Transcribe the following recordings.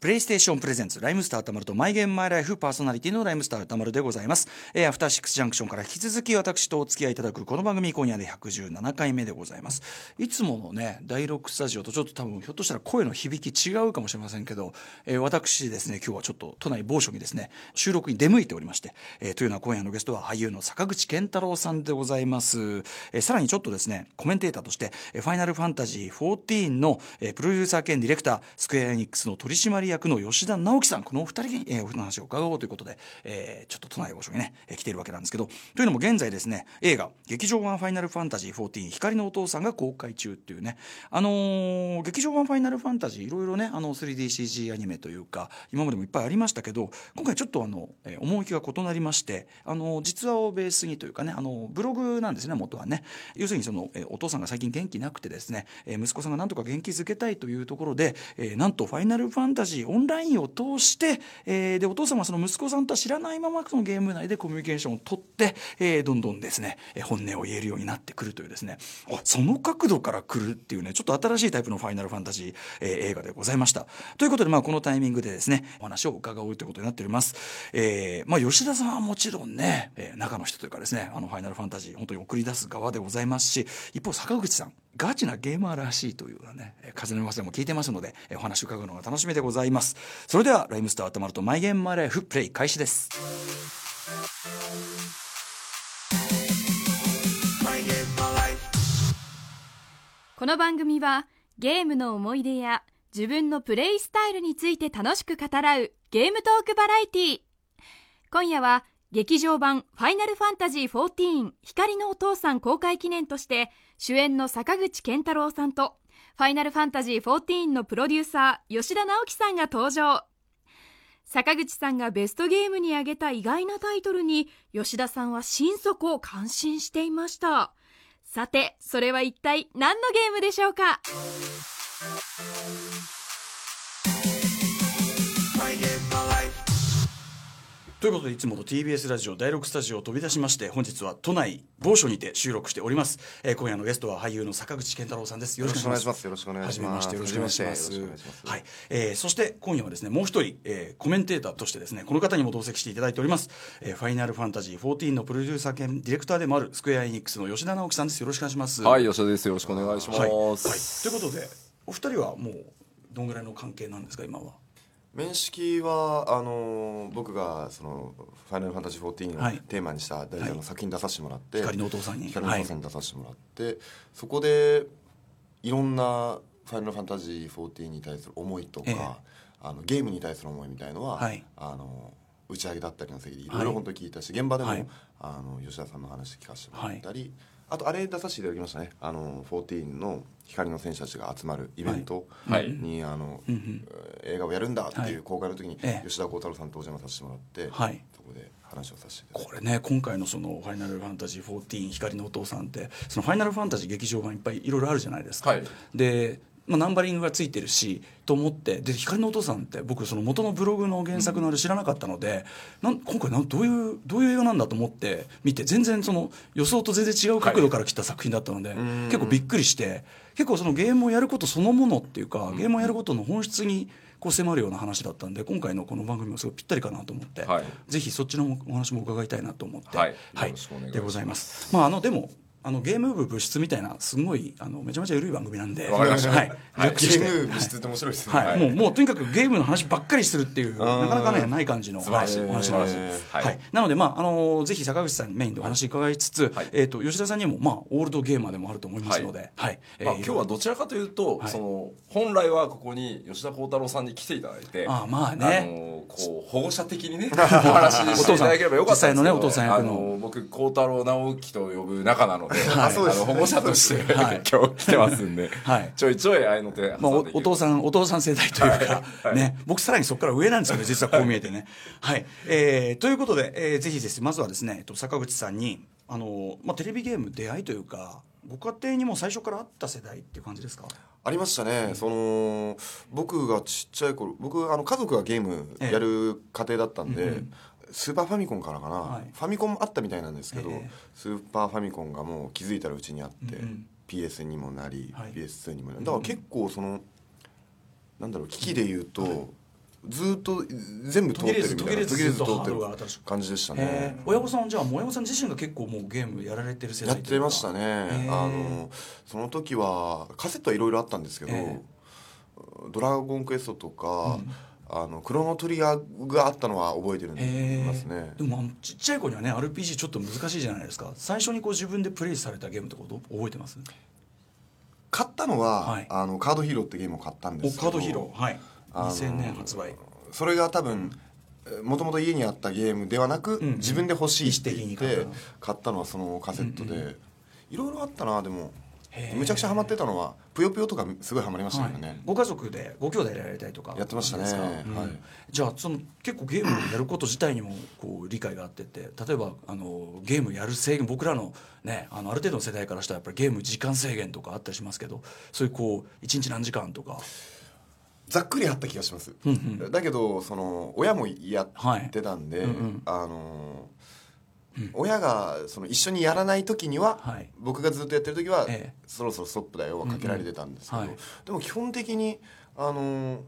プレイステーションプレゼンツライムスターたまるとマイゲームマイライフパーソナリティのライムスターたまるでございます。えー、アフターシックスジャンクションから引き続き私とお付き合いいただくこの番組今夜で117回目でございます。いつものね、第6スタジオとちょっと多分ひょっとしたら声の響き違うかもしれませんけど、えー、私ですね、今日はちょっと都内某所にですね、収録に出向いておりまして、えー、というのは今夜のゲストは俳優の坂口健太郎さんでございます。えー、さらにちょっとですね、コメンテーターとして、えー、ファイナルファンタジー14の、えー、プロデューサー兼ディレクター、スクエアエニックスの取締役の吉田直樹さんこのお二人に、えー、お話を伺おうということで、えー、ちょっと都内御所にね、えー、来ているわけなんですけどというのも現在ですね映画「劇場版ファイナルファンタジー14光のお父さん」が公開中っていうねあのー、劇場版ファイナルファンタジーいろいろねあの 3DCG アニメというか今までもいっぱいありましたけど今回ちょっとあの、えー、趣が異なりましてあの実話をベースにというかねあのブログなんですね元はね。要するにその、えー、お父さんが最近元気なくてですね、えー、息子さんがなんとか元気づけたいというところで、えー、なんとファイナルファンタジーオンラインを通して、えー、でお父様はその息子さんとは知らないままそのゲーム内でコミュニケーションを取って、えー、どんどんですね本音を言えるようになってくるというですね。あその角度から来るっていうねちょっと新しいタイプのファイナルファンタジー、えー、映画でございました。ということでまあこのタイミングでですねお話を伺うということになっております、えー、まあ吉田さんはもちろんね、えー、中の人というかですねあのファイナルファンタジー本当に送り出す側でございますし一方坂口さん。ガチなゲーマーらしいというね風の噂も聞いてますのでお話を伺うのが楽しみでございます。それではライムスターたまるとマイゲームマイライフプレイ開始です。この番組はゲームの思い出や自分のプレイスタイルについて楽しく語らうゲームトークバラエティー。今夜は劇場版「ファイナルファンタジー14光のお父さん」公開記念として主演の坂口健太郎さんとファイナルファンタジー14のプロデューサー吉田直樹さんが登場。坂口さんがベストゲームに挙げた意外なタイトルに吉田さんは心底感心していました。さてそれは一体何のゲームでしょうか？ということでいつもの TBS ラジオ第6スタジオを飛び出しまして本日は都内某所にて収録しております、えー、今夜のゲストは俳優の坂口健太郎さんです。よろしくお願いします。よろしくお願いします。よろしくお願いします。はい、えー、そして今夜はですねもう一人、えー、コメンテーターとしてですねこの方にも同席していただいております、えー、ファイナルファンタジー14のプロデューサー兼ディレクターでもあるスクエアエニックスの吉田直樹さんです。よろしくお願いします。はい吉田です。よろしくお願いします、はい、はい、ということでお二人はもうどんぐらいの関係なんですか今は？面識はあの僕がその「ファイナルファンタジー14」をテーマにした大体の作品出させてもらって、光のお父さんに光のお父さんに出させてもらって、そこでいろんな「ファイナルファンタジー14」に対する思いとか、ええ、あのゲームに対する思いみたいのは、はい、あの打ち上げだったりの席でい。ろいろ本当に聞いたし、現場でも、はい、あの吉田さんの話聞かせてもらったり、あとあれ出させていただきましたね。あの14の光の戦士たちが集まるイベント。に、あの、映画をやるんだっていう公開の時に、吉田鋼太郎さんとお邪魔させてもらって、そこで話をさせてこれね今回のその「ファイナルファンタジー14光のお父さん」ってそのファイナルファンタジー劇場版いっぱいいろいろあるじゃないですか。でまあ、ナンバリングがついてるしと思ってで光のお父さんって僕その元のブログの原作のあれ知らなかったので、うん、なん今回なんどういうどういう映画なんだと思って見て全然その予想と全然違う角度から来た作品だったので、はい、結構びっくりして結構そのゲームをやることそのものっていうかゲームをやることの本質にこう迫るような話だったんで今回のこの番組もすごいぴったりかなと思って、はい、ぜひそっちのお話も伺いたいなと思って、はい、はい、でございます。まああのでもあのゲーム部物質みたいなすごいあのめちゃめちゃ緩い番組なんで、わかりました。はい。はい、ゲーム部物質って面白いですね。はい。もうもうとにかくゲームの話ばっかりするっていうなかなかねない感じの話お話なんです。はい。なのでまああのぜひ坂口さんメインでお話伺いつつ、えっと吉田さんにもまあオールドゲーマーでもあると思いますので、はい。まあ今日はどちらかというとその本来はここに吉田鋼太郎さんに来ていただいて、あまあね、こう保護者的にね お話していただければよかったんですけど、実際のねお父さん役の僕鋼太郎直樹と呼ぶ仲なので、あそうです。保護者として、はい、今日来てますんで、はい、ちょいちょい合いの手まあお、お父さんお父さん世代というか、はい、ね。僕さらにそこから上なんですよね実はこう見えてね。はい、えー、ということで、えー、ぜひですまずはですね坂口さんにあの、まあ、テレビゲーム出会いというかご家庭にも最初からあった世代っていう感じですか？ありましたね、その僕がちっちゃい頃僕あの家族がゲームやる家庭だったんで、ええうんうんスーパーファミコンからかな、はい、ファミコンもあったみたいなんですけど、えー、スーパーファミコンがもう気づいたらうちにあって、うん、PS にもなり、はい、PS2 にもなりだから結構そのなんだろう機器でいうと、ずっと全部通ってるみたいな途切れず通ってる感じでしたへねえ親御さんじゃあ親御さん自身が結構もうゲームやられてる世やっ代というか。てましたね。へーあのその時はカセットはいろいろあったんですけどえ「ドラゴンクエスト」とか、あのクロノトリガーがあったのは覚えてるんへますね。でもあのちっちゃい子にはね RPG ちょっと難しいじゃないですか。最初にこう自分でプレイされたゲームってこと覚えてます？買ったのは、はい。あのカードヒーローってゲームを買ったんですけどおカードヒーロー。はい。あの2000年発売。それが多分もともと家にあったゲームではなく、んうん。自分で欲しいって言って買ったの。はそのカセットで、いろいろあったなでもむちゃくちゃハマってたのはぷよぷよとかすごいハマりましたはい。けどね、ご家族でご兄弟でやられたりとかやってましたね。ですか？はい。じゃあその結構ゲームをやること自体にもこう理解があってて例えばあのゲームやる制限僕らのねあのある程度の世代からしたらやっぱりゲーム時間制限とかあったりしますけどそういうこう一日何時間とか。ざっくりあった気がします、うんうんだけどその親もやってたんで、はいうんうんあの親がその一緒にやらない時には、はい。僕がずっとやってる時は、ええ。そろそろストップだよはかけられてたんですけど、うんうんはい。でも基本的にあの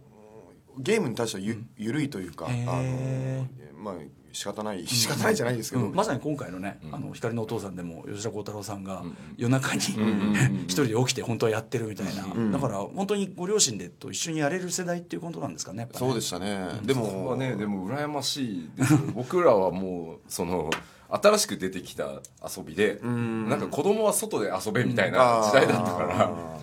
ゲームに対してはゆ、緩いというか、へあえのまあ仕方ない仕方ないじゃないですけど、うん。まさに今回のね、あの光のお父さんでも吉田鋼太郎さんが夜中にんうん 一人で起きて本当はやってるみたいな、んだから本当にご両親でと一緒にやれる世代っていうことなんですかねやっぱね。そうでしたね、でもはねでも羨ましいです。よ僕らはもうその新しく出てきた遊びでん。なんか子供は外で遊べみたいな時代だったからあ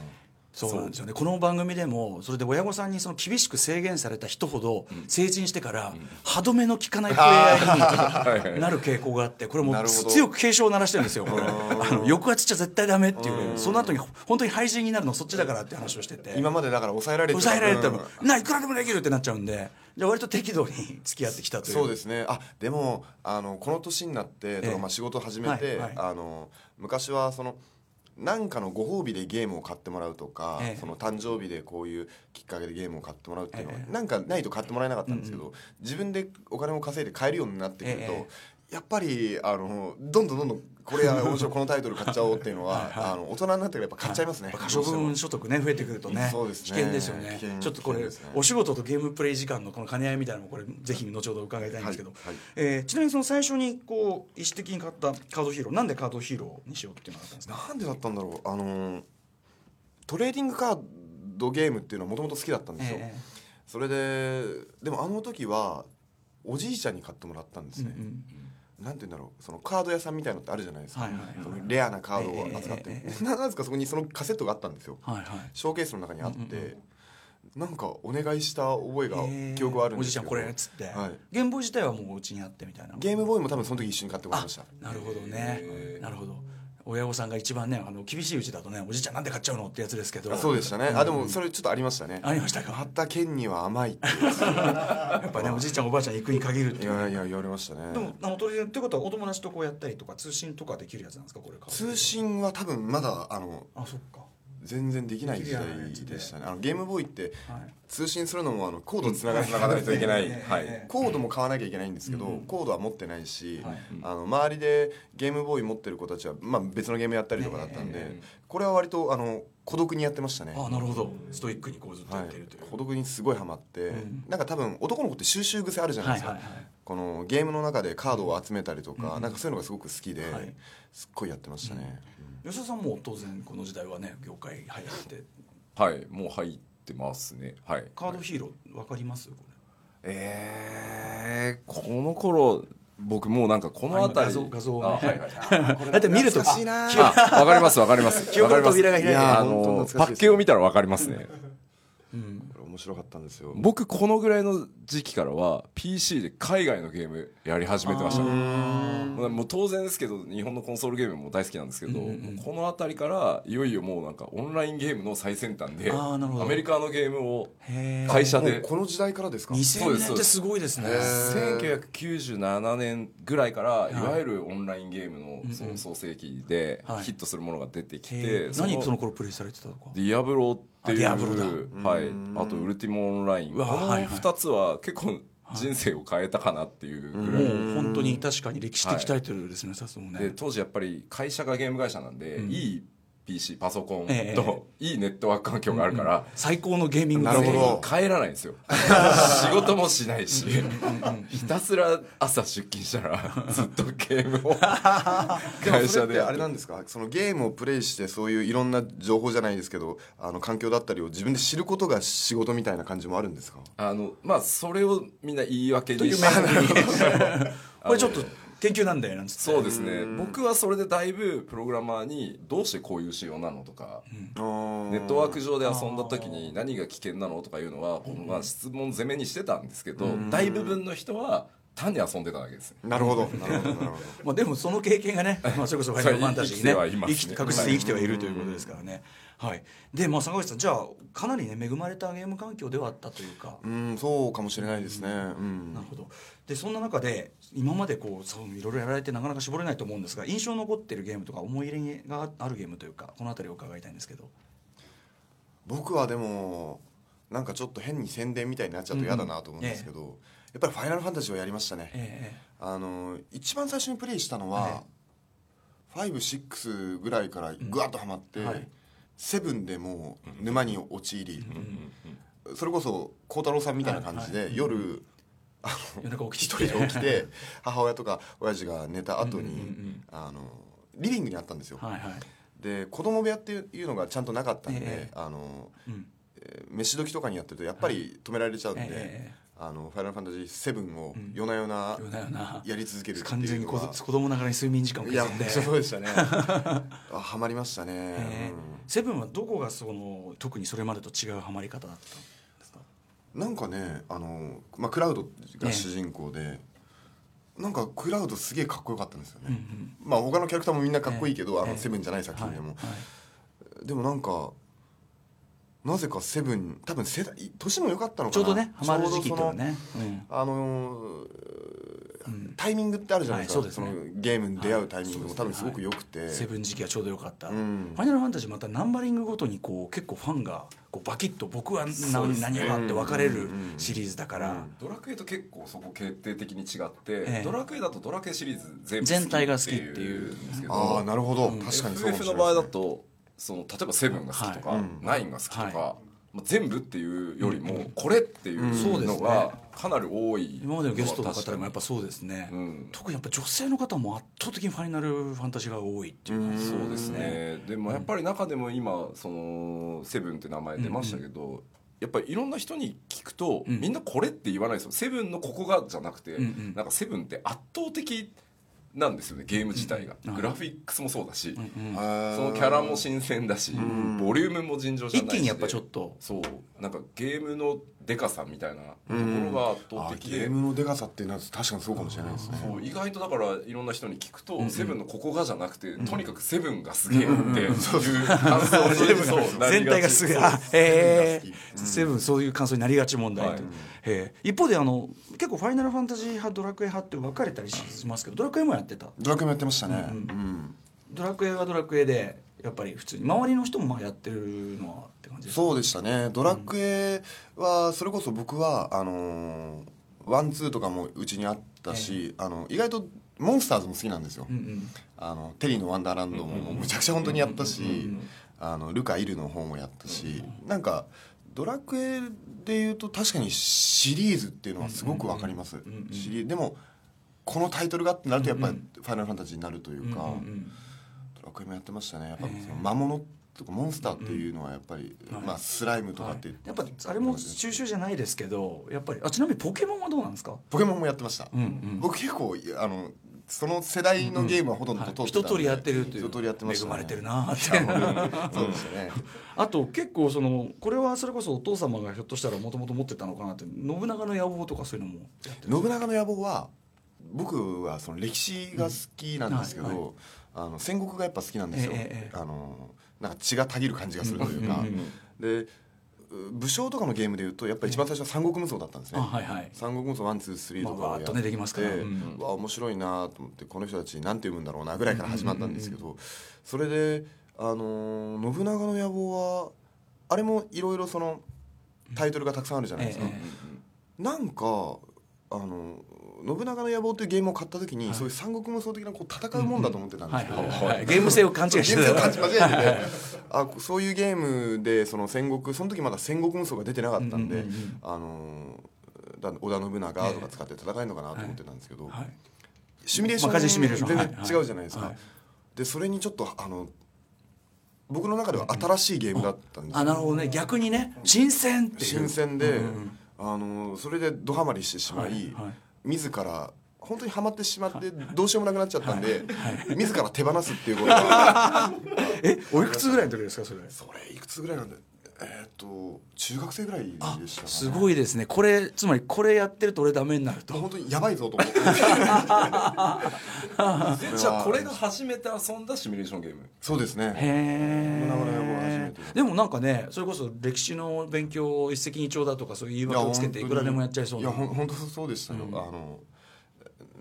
そうなんですよね。この番組でもそれで親御さんにその厳しく制限された人ほど成人してから歯止めの効かない プレイヤーになる傾向があってこれも強く警鐘を鳴らしてるんですよこれ。あの抑圧しちゃ絶対ダメっていう。その後に本当に廃人になるのそっちだからって話をしてて。ー今までだから抑えられてた。抑えられても分ないくらでもできるってなっちゃうんで。じゃあ割と適度に 付き合ってきたという。そうですね。あでもあのこの年になってまあ、仕事を始めて、はいはい。あの昔はその何かのご褒美でゲームを買ってもらうとか、ええ。その誕生日でこういうきっかけでゲームを買ってもらうっていうのは、ええ。なんかないと買ってもらえなかったんですけど、自分でお金を稼いで買えるようになってくると、え。やっぱりあのどんどんどんどんこれは面白いこのタイトル買っちゃおうっていうのははいはい。あの大人になってからやっぱ買っちゃいますね、可処分所得ね増えてくるとね。そうですね。危険ですよね。ちょっとこれ、ねお仕事とゲームプレイ時間のこの兼ね合いみたいなのもこれぜひ後ほど伺いたいんですけど、はい。はい。えーちなみにその最初にこう意思的に買ったカードヒーローなんでカードヒーローにしようっていうのがあったんですか？なんでだったんだろう。あのトレーディングカードゲームっていうのはもともと好きだったんですよ、えそれででもあの時はおじいちゃんに買ってもらったんですね、うんうんなんて言うんだろうそのカード屋さんみたいのってあるじゃないですか、はいはいはいそのレアなカードを扱って、ええええ。ななんですかそこにそのカセットがあったんですよ。はいはい。ショーケースの中にあって、うんうんなんかお願いした覚えが、えー記憶はあるんですけど。おじいちゃんこれっつって、はい。ゲームボーイ自体はもううちにあってみたいな。ゲームボーイも多分その時一緒に買ってもらいました。なるほどね。なるほど親御さんが一番ねあの厳しいうちだとねおじいちゃんなんで買っちゃうのってやつですけど。あそうでしたね、あでもそれちょっとありましたね。ありましたか？買った剣には甘いってやっぱねおじいちゃんおばあちゃん行くに限るっていう。ねいやいや言われましたね。でもあのとりあえずってことはお友達とこうやったりとか通信とかできるやつなんですか？これ通信は多分まだあのあそっか全然できない時代でしたね。あのゲームボーイってはい。通信するのもあのコードつながないといけない、ええはい。ええ。コードも買わなきゃいけないんですけど、うんコードは持ってないし、はい。あの周りでゲームボーイ持ってる子たちは、まあ、別のゲームやったりとかだったんで、えこれは割とあの孤独にやってましたね。あなるほど。ストイックにこうずっとはいやってるという、、孤独にすごいハマって、ん。なんか多分男の子って収集癖あるじゃないですか、このゲームの中でカードを集めたりとか、うん。なんかそういうのがすごく好きで、はい。すっごいやってましたね、吉田さんも当然この時代はね業界入って。はいもう入ってますね。はい。カードヒーローわかります？こえー、この頃僕もうなんかこの辺り。画像画像をね。あはいはい れだって見るとあわかりますわかります。記憶のわかります扉が開いやあのパッケを見たらわかりますね面白かったんですよ。僕このぐらいの時期からは PC で海外のゲームやり始めてました。ねもう当然ですけど日本のコンソールゲームも大好きなんですけど、うんうんうん。この辺りからいよいよもうなんかオンラインゲームの最先端でアメリカのゲームを会社で。この時代からですか？2000年ってすごいですね。へー1997年ぐらいからい。わゆるオンラインゲームのそうん。の創世期ではい。ヒットするものが出てきへてー。何その頃プレイされてたのか？ディアブロっていうはい。うん。あとウルティモオンライン。うこのわはいはい。2つは結構人生を変えたかなっていう。ぐらい。もう本当に確かに歴史的タイトルですね、さすもね。で当時やっぱり会社がゲーム会社なんで、うん。いい PC パソコンといいネットワーク環境があるから、最高のゲーミングなるほど。帰らないんですよ。仕事もしないし。ひたすら朝出勤したら ずっとゲームを 会社であれなんですか？そのゲームをプレイしてそういういろんな情報じゃないですけどあの環境だったりを自分で知ることが仕事みたいな感じもあるんですか？あのまあそれをみんな言い訳にしてこれちょっと研究なんだよなんつって。そうですね。僕はそれでだいぶプログラマーにどうしてこういう仕様なのとか、うん、ネットワーク上で遊んだ時に何が危険なのとかいうのは、まあ、質問攻めにしてたんですけど大部分の人は単に遊んでただけです、なるほど。なるほどなるほど。まあでもその経験がね、まあ、それこそファイナルファンタジーにね生き確実に生きてはいるということですからね、はい、で、まあ、坂口さんじゃあかなりね恵まれたゲーム環境ではあったというか。うんそうかもしれないですね、うん、なるほど。でそんな中で今までこうそういろいろやられてなかなか絞れないと思うんですが印象残ってるゲームとか思い入れがあるゲームというかこの辺りを伺いたいんですけど。僕はでもなんかちょっと変に宣伝みたいになっちゃうと嫌だなと思うんですけど、うんええ、やっぱり「ファイナルファンタジー」はやりましたね、え、あの一番最初にプレイしたのは、ええ、56ぐらいからぐわっとはまって、うんはいセブンでも沼に陥り、それこそ孝太郎さんみたいな感じで、夜一人で。起きて母親とか親父が寝た後に、あのリビングにあったんですよ、で子供部屋っていうのがちゃんとなかったんで、あの、飯時とかにやってるとやっぱり止められちゃうんで、あのファイナルファンタジー7を夜な夜なやり続ける完全に子供ながらに睡眠時間を削んで。そうでしたね。はまりましたね、セブンはどこがその特にそれまでと違うハマり方だったんですか？なんかねあの、まあ、クラウドが主人公で、ね、なんかクラウドすげえかっこよかったんですよね、うんうん、まあ他のキャラクターもみんなかっこいいけど、あのセブンじゃない作品でも、はいはい、でもなんかなぜかセブン多分世代年も良かったのかな。ちょうどねハマる時期とね、うん、あのタイミングってあるじゃないですか、はい、そ、ね、のゲームに出会うタイミングも多分すごく良くて、はい、セブン時期はちょうど良かった、うん、ファイナルファンタジーまたナンバリングごとにこう結構ファンがこうバキッと僕は何,、何がって分かれるシリーズだから、うん。うん、ドラクエと結構そこ決定的に違って、ええ、ドラクエだとドラクエシリーズ全部全体が好きっていう。んですけどああなるほど、確かにそうかもしれない、FF の場合だとその例えばセブンが好きとか、はい、ナインが好きとか、はい。全部っていうよりもこれっていうのがかなり多い、今までのゲストの方でもやっぱそうですね、特にやっぱ女性の方も圧倒的にファイナルファンタジーが多いっていうそうですね。でもやっぱり中でも今そのセブンって名前出ましたけど、やっぱりいろんな人に聞くと、みんなこれって言わないですよ。セブンのここがじゃなくて、なんかセブンって圧倒的なんですよねゲーム自体が、グラフィックスもそうだし、そのキャラも新鮮だし、ボリュームも尋常じゃないし。一気にやっぱちょっと。そう。なんかゲームのでかさみたいなところが圧倒的で、ゲームのでかさっていうのは確かにそうかもしれないですね。そう意外とだからいろんな人に聞くと、セブンのここがじゃなくて、とにかくセブンがすげえっていう感想に 全体がすげえあへえ。セブンそういう感想になりがち問題、はい、一方であの結構ファイナルファンタジー派ドラクエ派って分かれたりしますけどドラクエもやってた。ドラクエもやってましたね、うん。ドラクエはドラクエでやっぱり普通に周りの人もまあやってるのはって感じそうでしたね。ドラクエはそれこそ僕はあのワンツーとかもうちにあったし、えー、あの意外とモンスターズも好きなんですよ、うんうん、あのテリーのワンダーランドもむちゃくちゃ本当にやったし、あのルカ・イルの方もやったし、うん、なんかドラクエでいうと確かにシリーズっていうのはすごく分かります、でもこのタイトルがってなるとやっぱり「ファイナルファンタジー」になるというか、ドラクエもやってましたね。やっぱその魔物とかモンスターっていうのはやっぱり、まあ、スライムとかって、やっぱあれも収集じゃないですけどやっぱりあちなみにポケモンはどうなんですか？ポケモンもやってました、僕結構あのその世代のゲームはほとんど通ってたんで、一通りやってるという一通りやってました、恵まれてるなって。そうですね。あと結構そのこれはそれこそお父様がひょっとしたらもともと持ってたのかなって信長の野望とかそういうのも信長の野望は僕はその歴史が好きなんですけど、うんはいはい、あの戦国がやっぱ好きなんですよ、えー、あのなんか血がたぎる感じがするというか、で武将とかのゲームでいうとやっぱり一番最初は三国無双だったんですね、はいはい、三国無双 one two three とかをやって、まあ、できますから、うん、わ面白いなと思ってこの人たち何て読むんだろうなぐらいから始まったんですけど、それで、あのー、信長の野望はあれもいろいろそのタイトルがたくさんあるじゃないですか、ええ、なんかあの信長の野望というゲームを買った時に、はい、そういう三国無双的なこう戦うもんだと思ってたんですけど、ゲーム性を勘違い。してたあそういうゲームでその戦国その時まだ戦国無双が出てなかったんで、あの織田信長とか使って戦えるのかなと思ってたんですけど、はい、シミュレーション全然違うじゃないですか。でそれにちょっとあの僕の中では新しいゲームだったんですあなるほどね。逆にね新鮮って新鮮で、あのそれでドハマりしてしまい、はいはい、自ら本当にはまってしまってどうしようもなくなっちゃったんで、自ら手放すっていうことが。えおいくつぐらいの時ですかそれ？それいくつぐらいなんだえっ、と中学生ぐらいでした、ね、すごいですね。これつまりこれやってると俺ダメになると。本当にやばいぞと思って。じゃあこれが初めて遊んだシミュレーションゲーム。そうですね。へえでもなんかねそれこそ歴史の勉強一石二鳥だとかそういう言い訳をつけていくらでもやっちゃいそうな。いや本当そうでしたよ、うん、あの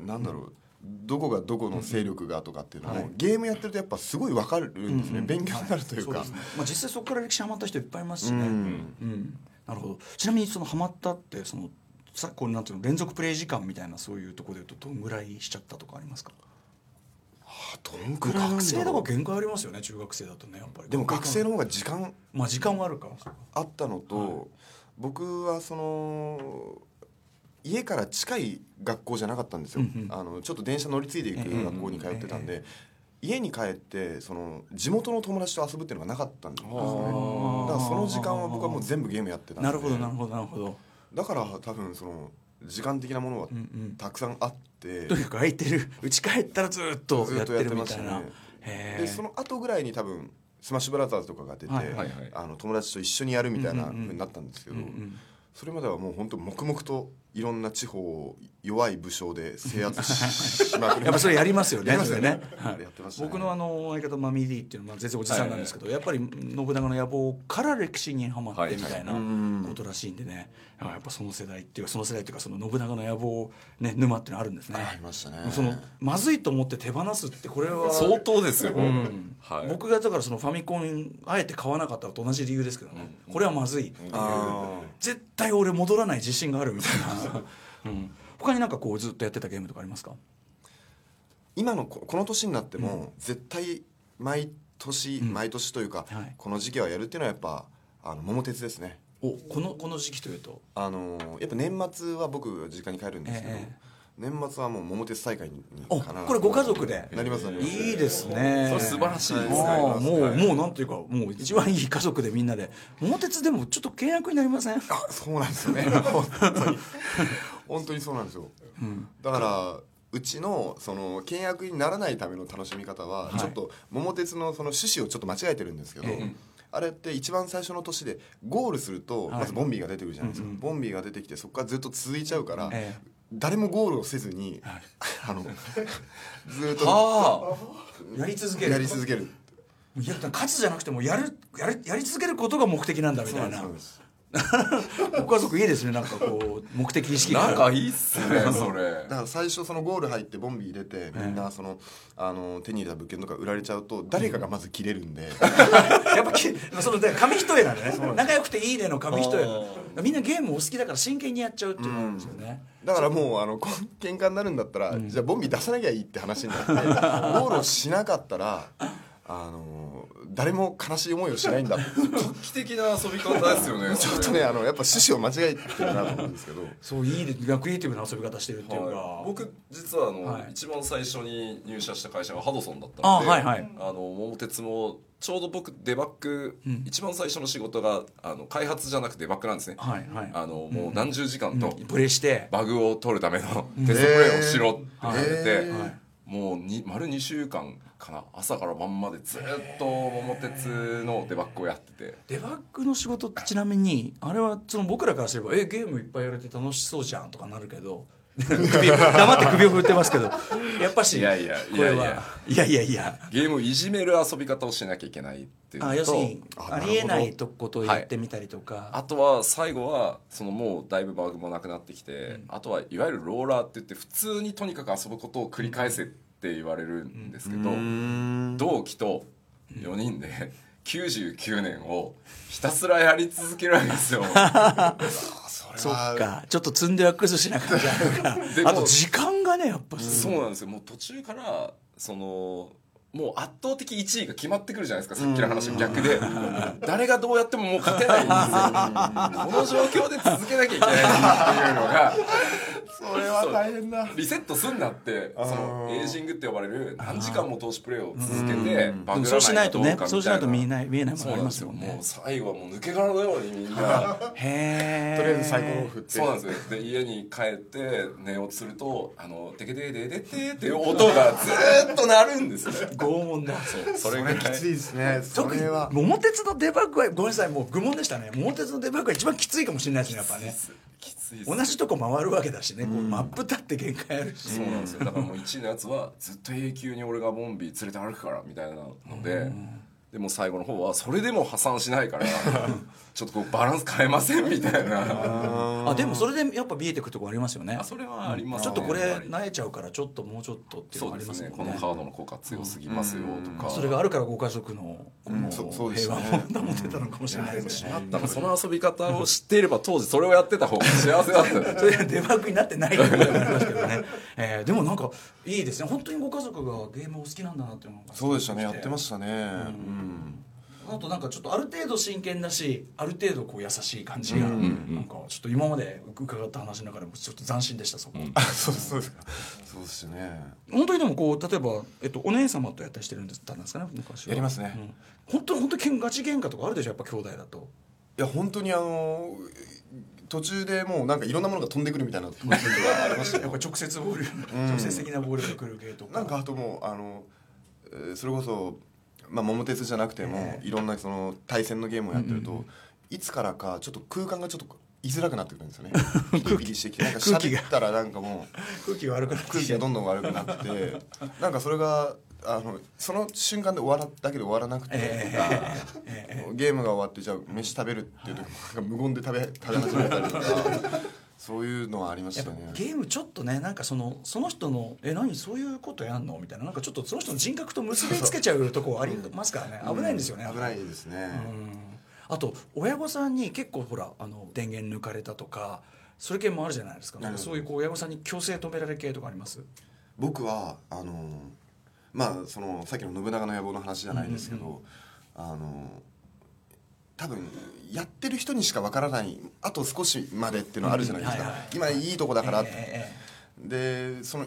なんだろう、どこがどこの勢力がとかっていうのも、ゲームやってるとやっぱすごい分かるんですね、勉強になるというか、まあ、実際そこから歴史ハマった人いっぱいいますしね、うん。なるほど。ちなみにそのハマったってそのさこうなんていうの連続プレイ時間みたいなそういうところでいうとどんぐらいしちゃったとかありますか？はあ、どんぐらい学生だから限界ありますよね中学生だとねやっぱり。でも学生の方が時間まあ時間はあるか。あったのと、はい、僕はその家から近い学校じゃなかったんですよ、うんうん、あのちょっと電車乗り継いでいく学校に通ってたんで、家に帰ってその地元の友達と遊ぶっていうのがなかったんですよね。だからその時間は僕はもう全部ゲームやってたんで。なるほどなるほどなるほど。だから多分その時間的なものはたくさんあって、うんうん、とにかく空いてる。家帰ったらずっとやってるみたいな、ね、でその後ぐらいに多分スマッシュブラザーズとかが出て、はいはいはい、あの友達と一緒にやるみたいなふうになったんですけど、うんうんうん、それまではもう本当黙々といろんな地方を弱い武将で制圧しまくやっぱそれやりますよね。ねね。はい、僕のあの相方マミディっていうのは全然おじさんなんですけど、やっぱり信長の野望から歴史にはまってみたいなことらしいんでね、やっぱその世代っていうかその世代っていうかその信長の野望ね沼っていうのあるんですね。ありましたね。そのまずいと思って手放すってこれは相当ですよ。うん。はい、僕がだからそのファミコンあえて買わなかったと同じ理由ですけどね、これはまずいっていう。絶対俺戻らない自信があるみたいな。う。ん、他になんかこうずっとやってたゲームとかありますか？今のこの年になっても、絶対毎年、毎年というか、はい、この時期はやるっていうのはやっぱあの桃鉄ですね。おこのこの時期というと？あのやっぱ年末は僕実家に帰るんですけど、えー年末はもう桃鉄大会にかなこれご家族で？なりますいいですね。それ素晴らしいですね。もうもうなんていうかもう一番いい家族でみんなで。桃鉄でもちょっと契約になりません？あそうなんですよね。本当に。本当にそうなんですよ、うん、だからうちのその契約にならないための楽しみ方は、ちょっと桃鉄のその趣旨をちょっと間違えてるんですけど、あれって一番最初の年でゴールするとまずボンビーが出てくるじゃないですか、ボンビーが出てきてそこからずっと続いちゃうから、誰もゴールをせずに、はい、あのずっとやり続ける。やり続ける。いや勝つじゃなくてもやるやるやり続けることが目的なんだみたいなご家族いいですねなんかこう目的意識なんかいいっすねそれ。だから最初そのゴール入ってボンビー入れてみんなそのあの手に入れた物件とか売られちゃうと誰かがまず切れるんで。やっぱきその紙一重なんでね仲良くていいねの紙一重。みんなゲームお好きだから真剣にやっちゃうっていうのなんですよね、だからもうあの喧嘩になるんだったら、じゃあボンビー出さなきゃいいって話になってゴールをしなかったらあの誰も悲しい思いをしないんだ。画期的な遊び方ですよね。ちょっとねあのやっぱ趣旨を間違えてるなと思うんですけど。そういいクリエイティブな遊び方してるっていうか、はい、僕実はあの、はい、一番最初に入社した会社がハドソンだったのであ、はいはい、あの桃鉄もちょうど僕デバッグ、うん、一番最初の仕事があの開発じゃなくてデバッグなんですね、はいはい、あのもう何十時間と、プレイして。バグを取るためのテストプレイをしろって言われて、もうに丸2週間かな。朝から晩までずっと桃鉄のデバッグをやってて。デバッグの仕事ってちなみにあれはその僕らからすれば「えゲームいっぱいやれて楽しそうじゃん」とかなるけど 首黙って首を振ってますけどやっぱしいやいやいやいや。いやいやいや。ゲームをいじめる遊び方をしなきゃいけないっていうあ要するにありえないとことをやってみたりとか、はい、あとは最後はそのもうだいぶバグもなくなってきて、うん、あとはいわゆるローラーって言って普通にとにかく遊ぶことを繰り返せって言われるんですけど、同期と4人で 99年をひたすらやり続けるわけですよ。そっか。ちょっと積んでは崩しな感じあるか。らあと時間がねやっぱそうなんですよ。もう途中からそのもう圧倒的1位が決まってくるじゃないですかさっきの話も逆で。誰がどうやってももう勝てないんですよ。この状況で続けなきゃいけないっていうのがそれは大変だ。リセットすんなってそのエイジングって呼ばれる何時間も投資プレーを続けてバグそうしないとねらそうしないと見えない見えないものありますよもうね最後はもう抜け殻のようにみんな。へえとりあえずサイコロを振って。そうなんですよ。で家に帰って寝ようとすると「あのテケテケテテテ」っていう音がずーっと鳴るんですよ 拷問だ。それそれきついですね。そ特にれは。桃鉄のデバッグはごめんなさいもう愚問でしたね。桃鉄のデバッグが一番きついかもしれないですねやっぱね。き同じとこ回るわけだしね、こうマップ立って限界あるし、そうなんですよ。だからもう1位のやつはずっと永久に俺がボンビー連れて歩くからみたいなので、でも最後の方はそれでも破産しないから ちょっとこうバランス変えませんみたいな。あでもそれでやっぱ見えてくるとこありますよね。あそれはありますちょっとこれ慣れちゃうからちょっともうちょっとっていうのありますですね。このカードの効果強すぎますよとか。それがあるからご家族のこの平ね。和を保てたのかもしれないですね。だからその遊び方を知っていれば当時それをやってた方が幸せだった。それデバッグになってないってことになりますけどね、えーでもなんかいいですね。本当にご家族がゲームを好きなんだなっていうのがそうでしたね。やってましたね。うんあとなんかちょっとある程度真剣だしある程度こう優しい感じが、なんかちょっと今まで伺った話の中でもちょっと斬新でしたそこ、あそう そうですか。そうですね。本当にでもこう例えば、えっと、お姉様とやったりしてるんですたんですかね昔は。やりますね。うん本当に本当にけんガチ喧嘩とかあるでしょやっぱ兄弟だと。いや本当にあの途中でもうなんかいろんなものが飛んでくるみたいな時がありましたよ。やっぱ直接暴力、直接的な暴力が来る系とか。なんかあともうあのえーそれこそ、まあ、桃鉄じゃなくても、いろんなその対戦のゲームをやってると、いつからかちょっと空間がちょっと居づらくなってくるんですよね。ピリピリしてきて。なんか ったらなんかもう空気が悪く空気がどんどん悪くなってなんかそれがあのその瞬間で終わらだけで終わらなくて、ゲームが終わってじゃあ飯食べるっていう時も無言で食べ食べ始めたりとかそういうのはありましたぱねゲームちょっとねなんかそのその人の「え何？そういうことやんの?」みたいななんかちょっとその人の人格と結びつけちゃうとこありますからね。危ないんですよね、危ないですね、あと親御さんに結構ほらあの電源抜かれたとかそれ系もあるじゃないですか、なんかそういうこう親御さんに強制止められる系とかあります？僕はあのまあそのさっきの信長の野望の話じゃないですけど、あの多分やってる人にしかわからないあと少しまでっていうのあるじゃないですか、今いいとこだから、えでその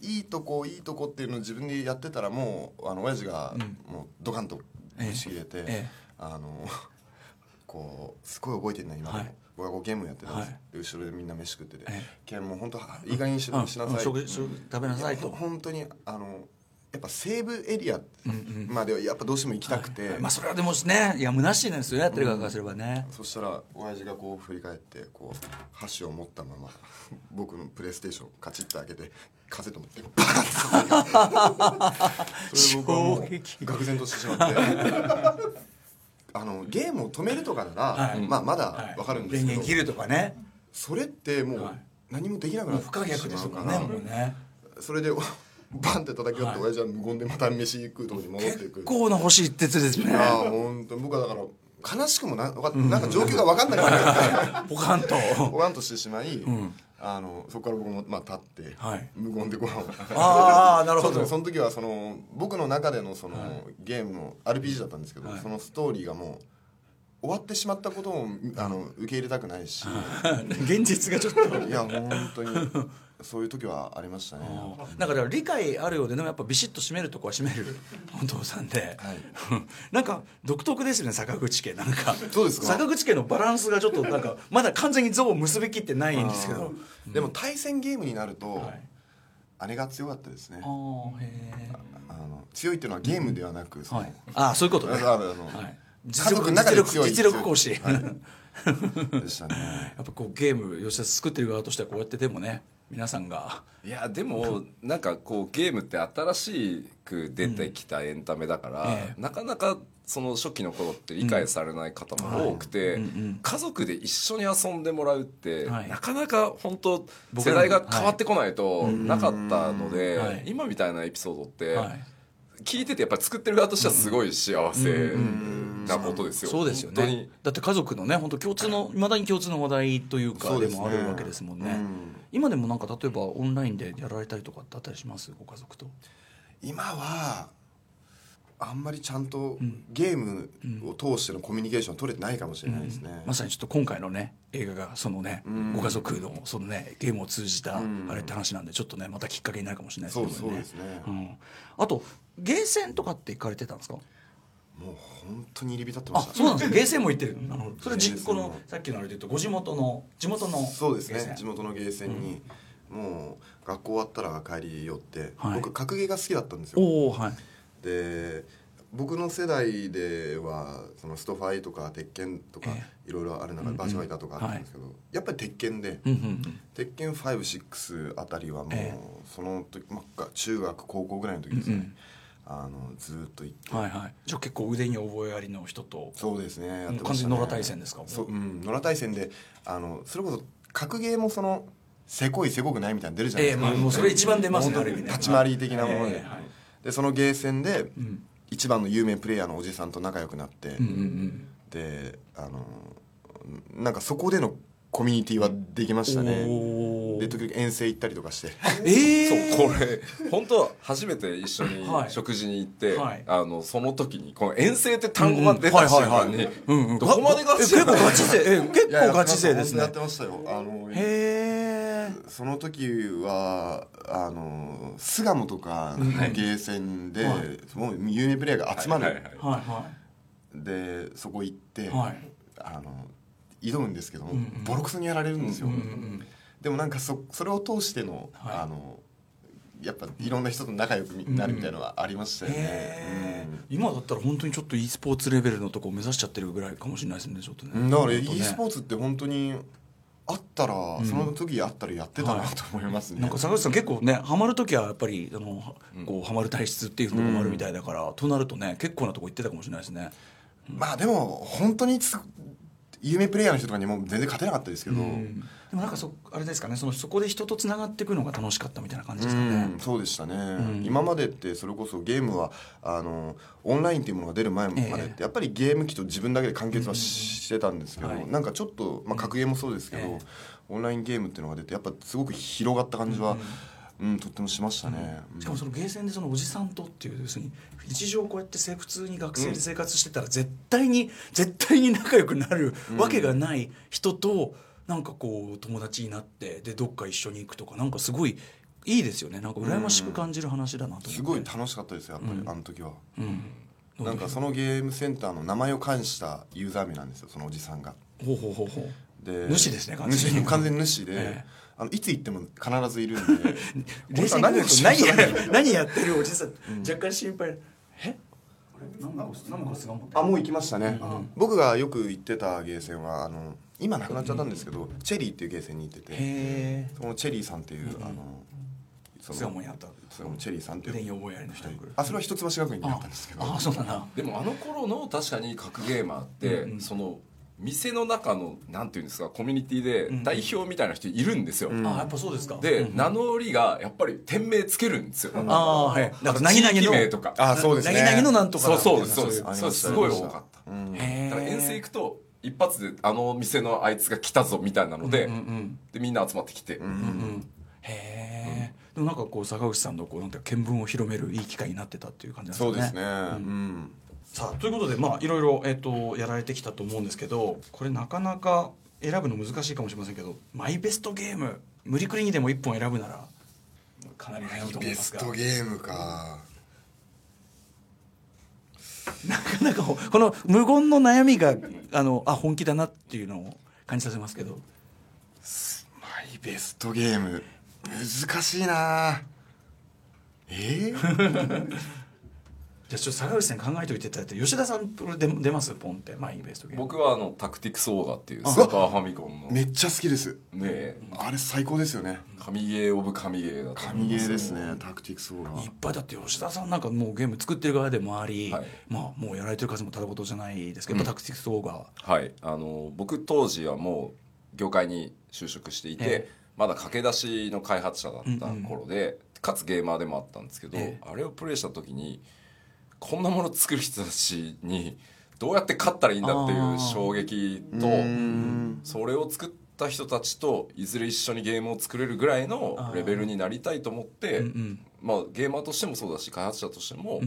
いいとこいいとこっていうのを自分でやってたらもうあの親父がもうドカンとぶち切れて、ええ。あの こうすごい覚えてるね今でも、はい。僕はこうゲームやってたんです、はい。で後ろでみんな飯食ってて。え「ケンもう本当いい加減にしなさい」食べなさいと。や本当にあのやっぱ西部エリアまではやっぱどうしても行きたくて、まあそれはでもねいや虚しいですよねやってる側からすればね、そしたら親父がこう振り返ってこう箸を持ったまま 僕のプレイステーションカチッと開けてカセット持ってバーンって。それで僕はもう衝撃。愕然としてしまって。あのゲームを止めるとかなら、はい。まあ、まだわかるんですけど、電源切るとかね。それってもうはい。何もできなくなってしまうから、ねね。それでバンって叩き割って親父は無言でまた飯食うとこに戻っていく結構な星一徹ですね。いやー本当僕はだから悲しくもななんか状況が分かんなくなって ポカンと。ポカンとしてしまい、あのそこから僕もまあ立って、はい。無言でご飯を。ああなるほど。その時はその僕の中でのその、ゲームの RPG だったんですけど、はい。そのストーリーがもう終わってしまったことをあの受け入れたくないし、現実がちょっと。いや本当にそういう時はありましたね。だから理解あるようででもやっぱビシッと締めるとこは締める お父さんで、なんか独特ですよね坂口家なんか。そうですか？坂口家のバランスがちょっとなんかまだ完全に像を結びきってないんですけど。でも対戦ゲームになると、はい姉が強かったですね。あの強いっていうのはゲームではなく、そのーはい。ああそういうことね、はい、家族の中で強い実力行使、はい。でしたね。やっぱこうゲーム吉田作ってる側としてはこうやってでもね皆さんが。いやでも なんかこうゲームって新しく出てきたエンタメだから、ええ。なかなかその初期の頃って理解されない方も多くて、うんうん家族で一緒に遊んでもらうって、はい。なかなか本当世代が変わってこないとなかったので、はい。今みたいなエピソードって、はい聞いててやっぱり作ってる側としてはすごい幸せなことですよ、そうですよね。だって家族のね本当共通のい。まだに共通の話題というかでもあるわけですもんね、今でもなんか例えばオンラインでやられたりとかってあったりします？ご家族と。今はあんまりちゃんとゲームを通してのコミュニケーション取れてないかもしれないですね、まさにちょっと今回のね映画がそのね、ご家族のそのねゲームを通じたあれって話なんでちょっとねまたきっかけになるかもしれないですけどね。そうですね、うん、あとゲーセンとかって行かれてたんですか？もう本当に入り浸ってました。そうなんですゲーセンも行ってる。なるほど。それじこのさっきのあれで言うとご地元の地元のそうですね。地元のゲーセンに、もう学校終わったら帰り寄って、はい、僕格ゲーが好きだったんですよ。おはい。で僕の世代ではそのストファイとか鉄拳とかいろいろある中でバーチャファイターとかあるんですけど、やっぱり鉄拳で、鉄拳56あたりはもうその時、まあ、中学高校ぐらいの時ですね、あのずっと行って。はいはい。じゃあ結構腕に覚えありの人と。そうですね。やってました、ね、野良対戦ですか？そう、うん、野良対戦であのそれこそ格ゲーもそのせこいせこくないみたいな出るじゃないですか、えーまあ、もうそれ一番出ますね立ち回り的なもので、えーはい、でそのゲーセンで、うん。一番の有名プレイヤーのおじさんと仲良くなって、うんうんうん、であのなんかそこでのコミュニティはできましたね。で時々遠征行ったりとかして。ええー、そうこれ。本当初めて一緒に食事に行って、はい、あのその時にこの遠征って単語が出た瞬間にどこまでが結構ガチ勢。結構ガチ勢ですね。やってましたよ。あのへえその時はあの巣鴨とかゲーセンで、はい、もう有名プレイヤーが集まる、はい。はいはい、でそこ行って、はい、あの挑むんですけども、うんうん、ボロクソにやられるんですよ、うんうんうん、でもなんかそそれを通しての、はい、あのやっぱいろんな人と仲良くなるみたいなのはありましたよね、うん、今だったら本当にちょっと e スポーツレベルのとこを目指しちゃってるぐらいかもしれないですねちょっとね。だから e スポーツって本当にあったら、うん、その時あったらやってたなと思いますね、はい、なんか坂口さん結構ねハマる時はやっぱりあの、こうハマる体質っていうのもあるみたいだから、となるとね結構なとこ行ってたかもしれないですね、まあでも本当に有名プレイヤーの人とかにも全然勝てなかったですけど、でもなんかそあれですかね。そのそこで人とつながっていくのが楽しかったみたいな感じですかね、うそうでしたね、今までってそれこそゲームはあのオンラインっていうものが出る前までって、やっぱりゲーム機と自分だけで完結はしてたんですけど、なんかちょっと、まあ、格ゲーもそうですけど、オンラインゲームっていうのが出てやっぱすごく広がった感じは、うん、とってもしましたね、うん、しかもそのゲーセンでそのおじさんとっていう要するに日常こうやって普通に学生で生活してたら絶対に、絶対に仲良くなるわけがない人となんかこう友達になってでどっか一緒に行くとかなんかすごいいいですよね。なんか羨ましく感じる話だなと思って、すごい楽しかったですよやっぱり、あの時は、うん、なんかそのゲームセンターの名前を冠したユーザー名なんですよそのおじさんが。ほうほうほうほう。で主ですね完全に。完全に主で、ええあのいつ行っても必ずいるんで。冷静に何何何やってるおじさん、若干心配。え？あもう行きましたね、うん、僕がよく行ってたゲーセンはあの今なくなっちゃったんですけど、うん、チェリーっていうゲーセンに行っててそのチェリーさんっていう、うん、あのそのもやったそのチェリーさんっていう。あそれは一橋学院にあったんですけど。あそうだ。なでもあの頃の確かに格ゲーマーって、その店の中のなんていうんですかコミュニティで代表みたいな人いるんですよ、うん、あやっぱそうですか。で、うん、名乗りがやっぱり店名つけるんですよ、ああはい。なんか何々の名とか。あそうですね。何々のなんとかそうそう。ですそうですそうすごい多かった、うん、だから遠征行くと一発であの店のあいつが来たぞみたいなのでうんうん、でみんな集まってきて、うんうん、へえでもなんかこう坂口さんのこうなんて見聞を広めるいい機会になってたっていう感じなんですね。そうですね。うんさあということでまあいろいろ、えーと、やられてきたと思うんですけどこれなかなか選ぶの難しいかもしれませんけどマイベストゲーム無理くりにでも1本選ぶならかなり悩むと思いますが。ベストゲームか。なかなかこの無言の悩みがあのあ本気だなっていうのを感じさせますけど。マイベストゲーム難しいな。えー？じゃあちょっと坂口さん考えておいていただいて吉田さんで出ますポンってマイベストゲーム。僕はあのタクティクスオーガっていうスーパーファミコンの。めっちゃ好きです。ねあれ最高ですよね。神ゲーオブ神ゲーだ神ゲーですねタクティクスオーガ。いっぱいだって吉田さんなんかもうゲーム作ってる側でもあり、はい、まあもうやられてる数もただことじゃないですけど、うん、タクティクスオーガ。はい。あの僕当時はもう業界に就職していて、えーまだ駆け出しの開発者だった頃で、うんうん、かつゲーマーでもあったんですけど、ええ、あれをプレイした時にこんなもの作る人たちにどうやって勝ったらいいんだっていう衝撃とそれを作った人たちといずれ一緒にゲームを作れるぐらいのレベルになりたいと思って、まあ、ゲーマーとしてもそうだし開発者としても、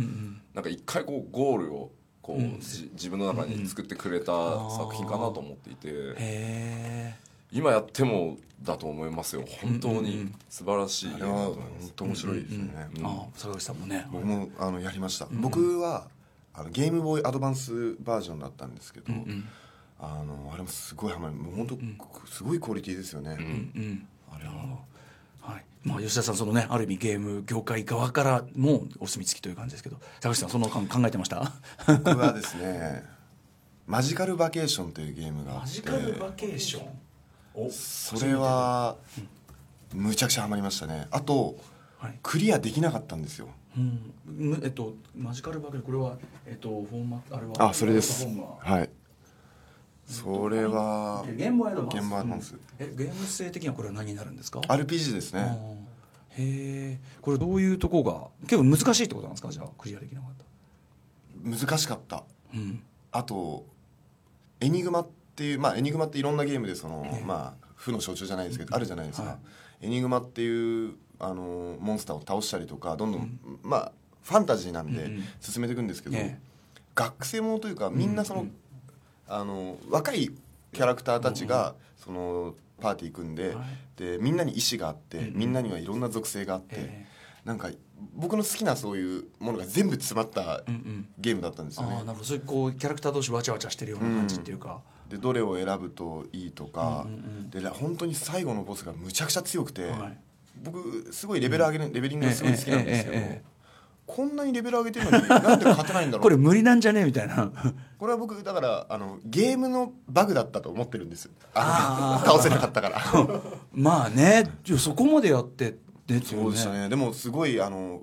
なんか一回こうゴールをこう、自分の中に作ってくれた作品かなと思っていて、今やってもだと思いますよ。本当に素晴らしい、あれは本当面白いですよね、あ坂口さんもね。僕もあのやりました、僕はあのゲームボーイアドバンスバージョンだったんですけど、あのあれもすごいハマりもう本当、すごいクオリティですよね、あれは。はい。まあ、吉田さんそのねある意味ゲーム業界側からもお墨付きという感じですけど高橋さんその考えてました？僕はですねマジカルバケーションというゲームがあって。マジカルバケーション？おそれはむちゃくちゃハマりましたね。あと、はい、クリアできなかったんですよ、うん、えっとマジカルバケーションこれはえっとフォーマあれはあそれです。はい。それはゲームアドバンス。ゲームアドバンス、えゲーム性的にはこれは何になるんですか？RPG ですね。へえこれどういうとこが結構難しいってことなんですか？じゃあクリアできなかった。難しかった、うん、あとエニグマっていうまあエニグマっていろんなゲームでその、ね、まあ負の象徴じゃないですけど、うん、あるじゃないですか、はい、エニグマっていうあのモンスターを倒したりとかどんどん、うん、まあファンタジーなんで進めていくんですけど、ね、学生ものというかみんなその、あの若いキャラクターたちが、そのパーティー組んで,、でみんなに意思があって、みんなにはいろんな属性があって、なんか僕の好きなそういうものが全部詰まったゲームだったんですよね。なるほどそういうこうキャラクター同士わちゃわちゃしてるような感じっていうか。でどれを選ぶといいとか、で本当に最後のボスがむちゃくちゃ強くて、僕すごいレベル上げる、レベリングがすごい好きなんですけど、こんなにレベル上げてるのになんで勝てないんだろう？これ無理なんじゃね？みたいな。これは僕だからあのゲームのバグだったと思ってるんです。あ倒せなかったから。まあねそこまでやってで、そうでしたね。でもすごいあの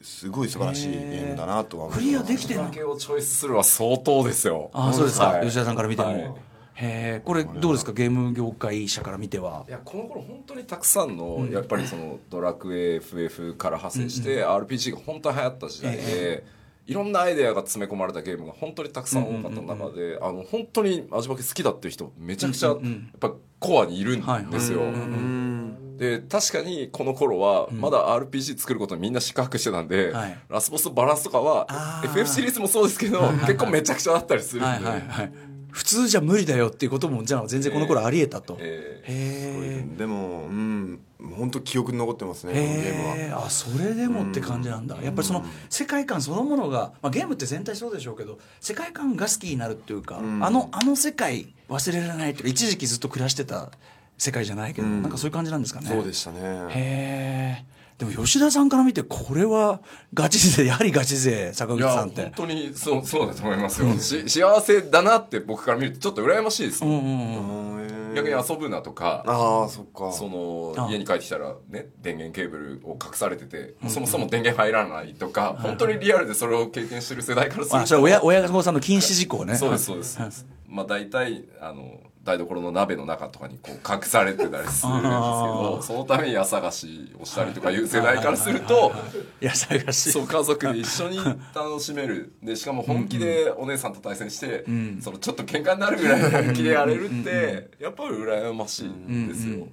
すごい素晴らしいゲームだなとはクリアできてるだけをチョイスするは相当ですよ。あそうですか、はい、吉田さんから見ても、はい。へえこれどうですか？ゲーム業界者から見ては。いやこの頃本当にたくさんの、やっぱりそのドラクエ FF から派生して、RPG が本当に流行った時代で、いろんなアイデアが詰め込まれたゲームが本当にたくさん多かった中で、あの本当に味爆け好きだっていう人めちゃくちゃやっぱコアにいるんですよ。で確かにこの頃はまだ RPG 作ることにみんな四苦八苦してたんで、ラスボスバランスとかは FF シリーズもそうですけど、結構めちゃくちゃだったりするんで。普通じゃ無理だよっていうこともじゃあ全然この頃ありえたと、えー、へえでもうん本当記憶に残ってますねこのゲームは。あそれでもって感じなんだ、やっぱりその世界観そのものが、まあ、ゲームって全体そうでしょうけど世界観が好きになるっていうか、あのあの世界忘れられないっていうか一時期ずっと暮らしてた世界じゃないけど、なんかそういう感じなんですかね。そうでしたね。へえでも吉田さんから見てこれはガチ勢やはりガチ勢坂口さんって。本当にそうそうだと思いますよ、うん、し幸せだなって僕から見るとちょっと羨ましいです、うんうんうん、逆に遊ぶなとかあそっか。その家に帰ってきたらね電源ケーブルを隠されてて、うん、そもそも電源入らないとか、うん、本当にリアルでそれを経験してる世代からすると、あそれ親親御さんの禁止事項ね。そうですそうです、まあ大体あの台所の鍋の中とかにこう隠されてたりするんですけどそのために家探しをしたりとかいう世代からすると家探しそう家族で一緒に楽しめる。でしかも本気でお姉さんと対戦して、うん、そのちょっと喧嘩になるぐらい本気でやれるってやっぱり羨ましいんですよ。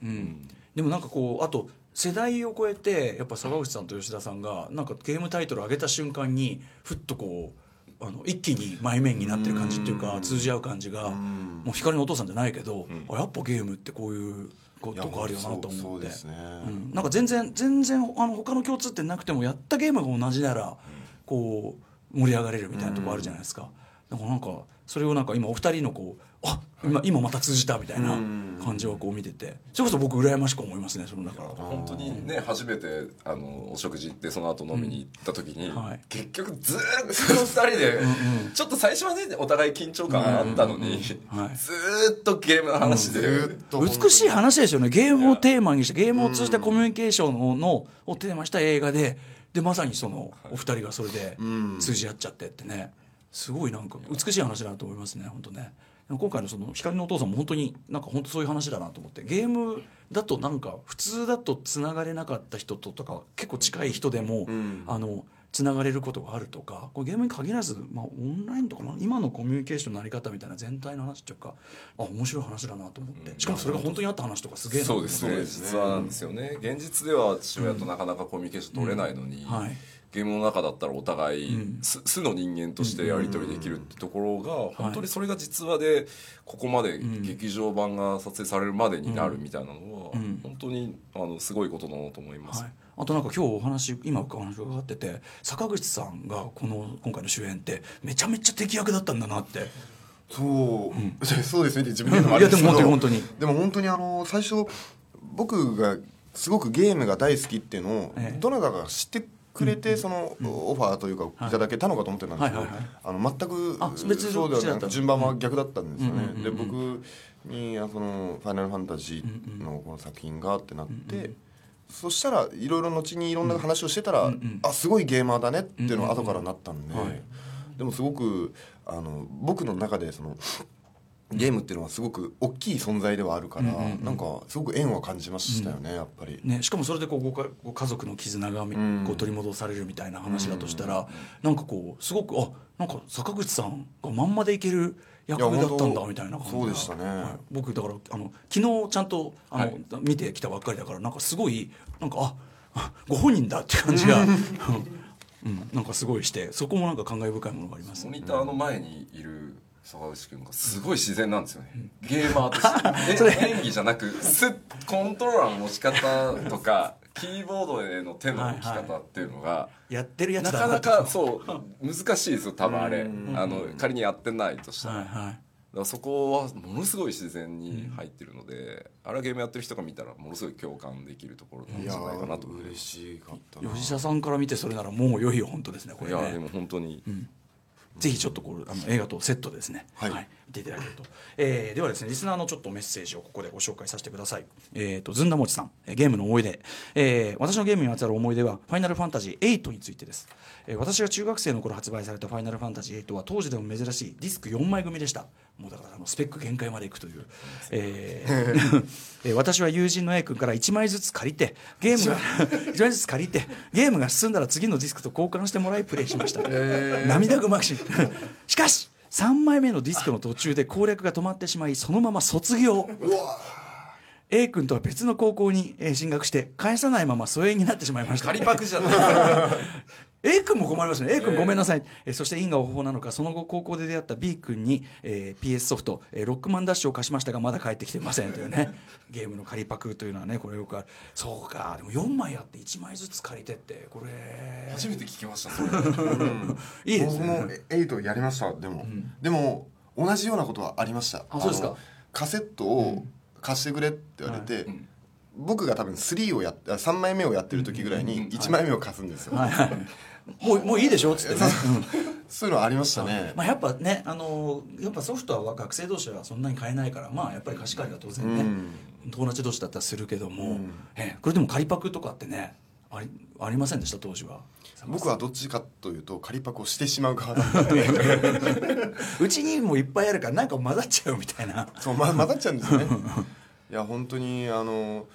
でもなんかこうあと世代を超えてやっぱ坂口さんと吉田さんがなんかゲームタイトル上げた瞬間にふっとこうあの一気に前面になってる感じっていうか通じ合う感じがもう光のお父さんじゃないけど、やっぱゲームってこういうことがあるよなと思って、なんか全然全然あの他の共通点なくてもやったゲームが同じならこう盛り上がれるみたいなとこあるじゃないですか。だからなんかそれをなんか今お二人のこうあ今今また通じたみたいな感じをこう見てて。それこそ僕羨ましく思いますねその中本当にね初めてあのお食事行ってその後飲みに行った時に、うん。はい、結局ずっとその二人でちょっと最初はねお互い緊張感あったのに、ずっとゲームの話で、うん、美しい話ですよね。ゲームをテーマにしてゲームを通じたコミュニケーションのをテーマした映画ででまさにそのお二人がそれで通じ合っちゃってってねすごいなんか美しい話だなと思いますね本当ね。今回のその光のお父さんも本当になんか本当そういう話だなと思って。ゲームだとなんか普通だとつながれなかった人ととか結構近い人でも、うん、あのつながれることがあるとかこれゲームに限らず、まあ、オンラインとか今のコミュニケーションのあり方みたいな全体の話っていうかあ面白い話だなと思って。しかもそれが本当にあった話とかすげえそうですね。実はなんですよね。現実では父親となかなかコミュニケーション取れないのに、はいゲームの中だったらお互い、うん、素の人間としてやり取りできるってところが、本当にそれが実話でここまで劇場版が撮影されるまでになるみたいなのは、本当にあのすごいことだなと思います。はい。あとなんか今日お話今お話伺ってて坂口さんがこの今回の主演ってめちゃめちゃ敵役だったんだなって。そう、うん、そうですね自分でもいやでも本当に本当に。でも本当にあの最初僕がすごくゲームが大好きっていうのを、どなたか知ってくれてそのオファーというかいただけたのかと思ってたんですけど、あの全く別そうではなく順番は逆だったんですよね。で僕にその「ファイナルファンタジー」のこの作品がってなって。そしたらいろいろ後にいろんな話をしてたら、うん、あすごいゲーマーだねっていうのは後からなったんで、でもすごくあの僕の中でそのゲームっていうのはすごく大きい存在ではあるから、うんうんうん、なんかすごく縁は感じましたよね、うん、やっぱり、ね、しかもそれでこうごご家族の絆がこう取り戻されるみたいな話だとしたら、うん、なんかこうすごくあなんか坂口さんがまんまでいける役目だったんだみたいな感じそうでしたね、はい、僕だからあの昨日ちゃんとあの、はい、見てきたばっかりだからなんかすごいなんかあ ご本人だって感じが。うん、なんかすごいしてそこもなんか感慨深いものがあります、モニターの前にいる坂口君がすごい自然なんですよね、ゲーマーとして。演技じゃなくスッコントローラーの持ち方とか キーボードへの手の置き方っていうのが、やってるやつなかなかそう難しいですよ多分あれあの仮にやってないとしたら,、はいはい、だからそこはものすごい自然に入ってるので、あれはゲームやってる人が見たらものすごい共感できるところなんじゃないかなと嬉しかった吉田さんから見てそれならもう良いよ本当ですねこれね。いやでも本当に、うんぜひちょっとこうあの映画とセットですね、はい、はい、見ていただけると、えー、ではですねリスナーのちょっとメッセージをここでご紹介させてください。えっ、ー、とずんだもちさん。ゲームの思い出、えー、私のゲームにまつわる思い出はファイナルファンタジー8についてです、えー、私が中学生の頃発売されたファイナルファンタジー8は当時でも珍しいディスク4枚組でしたもうだからあのスペック限界までいくという、えー えー、私は友人の A 君から1枚ずつ借りてゲームが1枚。ずつ借りてゲームが進んだら次のディスクと交換してもらいプレイしました、えー、涙ぐまし。しかし3枚目のディスクの途中で攻略が止まってしまいそのまま卒業。A 君とは別の高校に進学して返さないまま疎遠になってしまいました。仮パクじゃない A 君も困りますね。A 君ごめんなさい、えー、そして因果応報なのかその後高校で出会った B 君に、えー、PS ソフト、えー、ロックマンダッシュを貸しましたがまだ帰ってきてませんというね。ゲームの仮パクというのはねこれよくある。そうか。でも4枚あって1枚ずつ借りてってこれ。初めて聞きました。いいですね。僕も8やりました。でも、うん、でも同じようなことはありました。あそうですか。カセットを貸してくれって言われて、うん僕が多分3をやっ3枚目をやってる時ぐらいに1枚目を貸すんですよ、はい。はい。もう もういいでしょ？っつってね、そう。いうのありましたね、まあ、やっぱねあのやっぱソフトは学生同士はそんなに買えないからまあやっぱり貸し借りは当然ね、うん、友達同士だったらするけども、うん、えこれでも仮パクとかってねありありませんでした？当時は。僕はどっちかというと仮パクをしてしまう側 うちにもいっぱいあるからなんか混ざっちゃうみたいな。そう、ま、混ざっちゃうんですね。いや本当にあの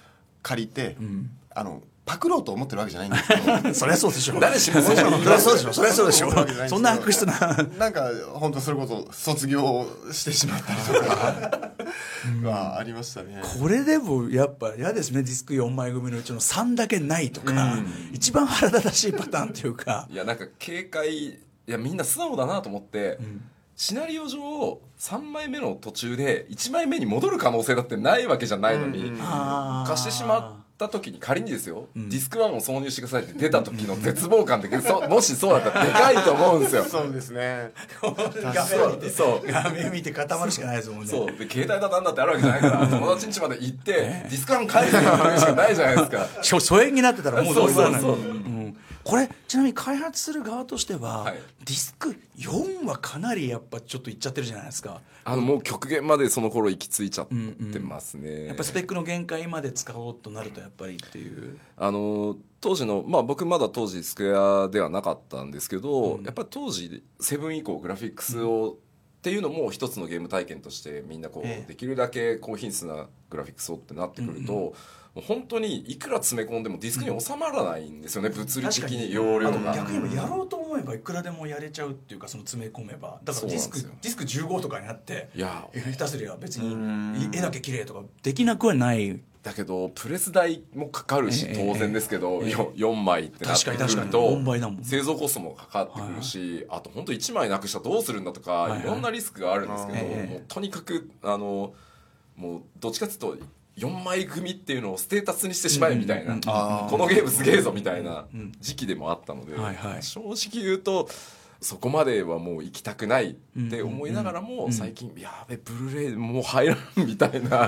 借りて、うん、あのパクろうと思ってるわけじゃないんですけど。そりゃそうでしょ。誰しも。そりゃそうでしょ。そりゃそうでしょ。そんな悪質な。なんか本当それこそ卒業してしまったりとか。はありましたね。これでもやっぱ嫌ですね。ディスク4枚組のうちの3だけないとか、一番腹立たしいパターンっていうか。いやなんか警戒。いやみんな素直だなと思って、うんシナリオ上3枚目の途中で1枚目に戻る可能性だってないわけじゃないのに、貸してしまった時に仮にですよ、うん、ディスク1を挿入してくださいって出た時の絶望感って もしそうだったらでかいと思うんですよ。そうですね。画面見て。そう。画面見て固まるしかないですもんね。そう。で携帯だなんだってあるわけじゃないから友達ん家まで行ってディスク1返すしかないじゃないですか。疎遠になってたらもうどうそうそうそう、うんこれちなみに開発する側としては、はい、ディスク4はかなりやっぱちょっといっちゃってるじゃないですか。あのもう極限までその頃行き着いちゃってますね、うんうん、やっぱスペックの限界まで使おうとなるとやっぱりっていう。あの当時のまあ僕まだ当時スクエアではなかったんですけど、うん、やっぱり当時セブン以降グラフィックスをっていうのも一つのゲーム体験としてみんなこうできるだけ高品質なグラフィックスをってなってくると、もう本当にいくら詰め込んでもディスクに収まらないんですよね、物理的に容量が。逆にもやろうと思えばいくらでもやれちゃうっていうかその詰め込めば。だからディスクディスク15とかになっていや。下手すりゃ別に絵だけ綺麗とかできなくはないだけどプレス代もかかるし当然ですけど、ええ 4, 4枚ってなってくると製造コストもかかってくるし、あと本当1枚なくしたらどうするんだとか、いろんなリスクがあるんですけど、もうとにかくあのもうどっちかっていうと4枚組っていうのをステータスにしてしまえみたいな、このゲームすげえぞみたいな時期でもあったので、正直言うと。そこまではもう行きたくないって思いながらも最近やべブルーレイもう入らんみたいな。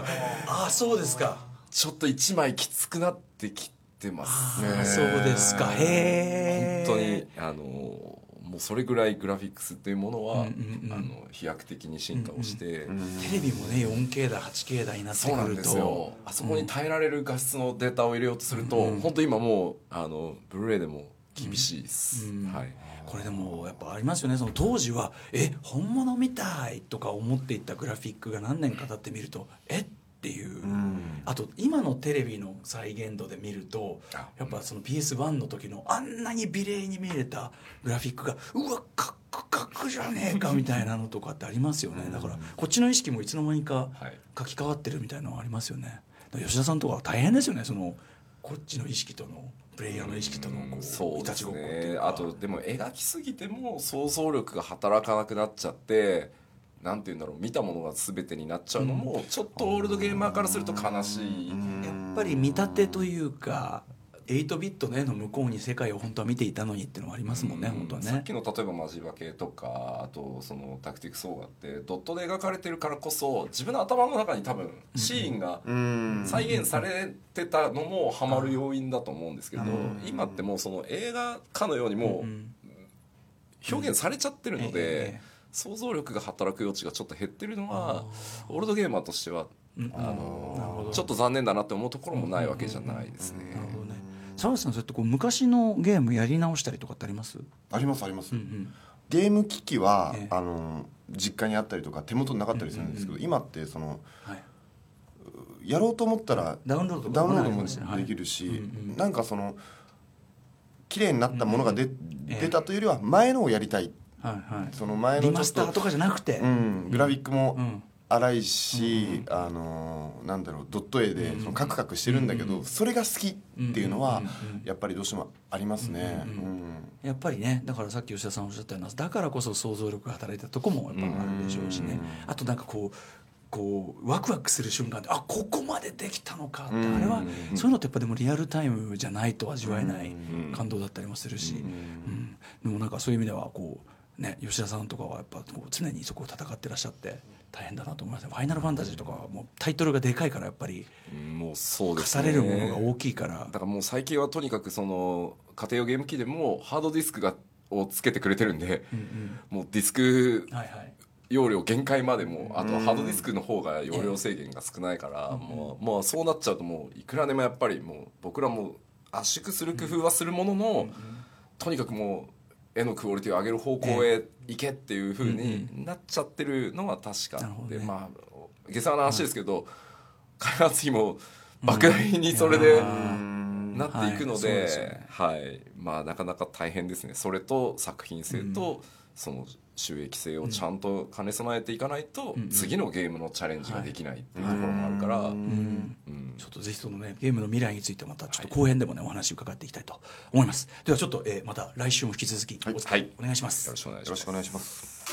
ああそうですかちょっと1枚きつくなってきてますね。そうですか。へえ本当にあのもうそれぐらいグラフィックスっていうものは、うんうんうん、あの飛躍的に進化をして、うんうん、テレビもね 4K だ 8K だになってくると。あそこに耐えられる画質のデータを入れようとすると、うんうん、本当今もうあのブルーレイでも厳しいです、うんうん、はい。これでもやっぱありますよね。その当時はえ本物みたいとか思っていたグラフィックが何年か経ってみるとえっっていう、うん、あと今のテレビの再現度で見るとやっぱその PS1 の時のあんなに美麗に見えたグラフィックがうわカックカクじゃねえかみたいなのとかってありますよね。だからこっちの意識もいつの間にか書き換わってるみたいなのはありますよね。吉田さんとか大変ですよねそのこっちの意識とのプレイヤーの意識とのこう、そうですね。あとでも描きすぎても想像力が働かなくなっちゃってなんて言うんだろう見たものが全てになっちゃうのも、ちょっとオールドゲーマーからすると悲しい、やっぱり見立てというか8ビットねの向こうに世界を本当は見ていたのにっていうのはありますもんね、ん、本当はね。さっきの例えばマジバ系とかあとそのタクティクスオーガってドットで描かれてるからこそ自分の頭の中に多分シーンが再現されてたのもハマる要因だと思うんですけど今ってもうその映画かのようにもう表現されちゃってるので。想像力が働く余地がちょっと減ってるのはオールドゲーマーとしてはあのちょっと残念だなって思うところもないわけじゃないですね。澤さんそうやってこう昔のゲームやり直したりとかってあります？ありますあります、うんうん、ゲーム機器は、ええ、あの実家にあったりとか手元になかったりするんですけど、うんうんうん、今ってその、はい、やろうと思ったらダウンロードダウンロードもできるし、はいうんうん、なんかその綺麗になったものが出,、出たというよりは前のをやりたい、はいはい、その前のリマスターとかじゃなくて、うん、グラフィックも、うん。荒いし、あのなんだろうドット絵でそのカクカクしてるんだけど、それが好きっていうのはやっぱりどうしてもありますね、やっぱりねだからさっき吉田さんおっしゃったようなだからこそ想像力が働いたとこもやっぱあるでしょうしね、あとなんかこうこうワクワクする瞬間であここまでできたのかって、あれはそういうのってやっぱでもリアルタイムじゃないと味わえない感動だったりもするし、うん。でもなんかそういう意味ではこうね吉田さんとかはやっぱこう常にそこを戦ってらっしゃって大変だなと思いますファイナルファンタジーとかはもうタイトルがでかいからやっぱりもうそうです、ね、課されるものが大きいから。だからもう最近はとにかくその家庭用ゲーム機でもハードディスクがをつけてくれてるんで、うんうん、もうディスク容量限界までもあとハードディスクの方が容量制限が少ないから、もうもうそうなっちゃうともういくらでもやっぱりもう僕らも圧縮する工夫はするものの、とにかくもう絵のクオリティを上げる方向へ行けっていうふうになっちゃってるのは確かで、ね、まあ下世話な話ですけど、開発費も莫大にそれでなっていくので,、はいまあなかなか大変ですね。それと作品性と、その収益性をちゃんと兼ね備えていかないと、次のゲームのチャレンジができないっていうところもあるから、ちょっとぜひそのねゲームの未来についてまたちょっと後編でもね、お話伺っていきたいと思います。ではちょっと、えー、また来週も引き続きお,、はい、お願いします。よろしくお願いします。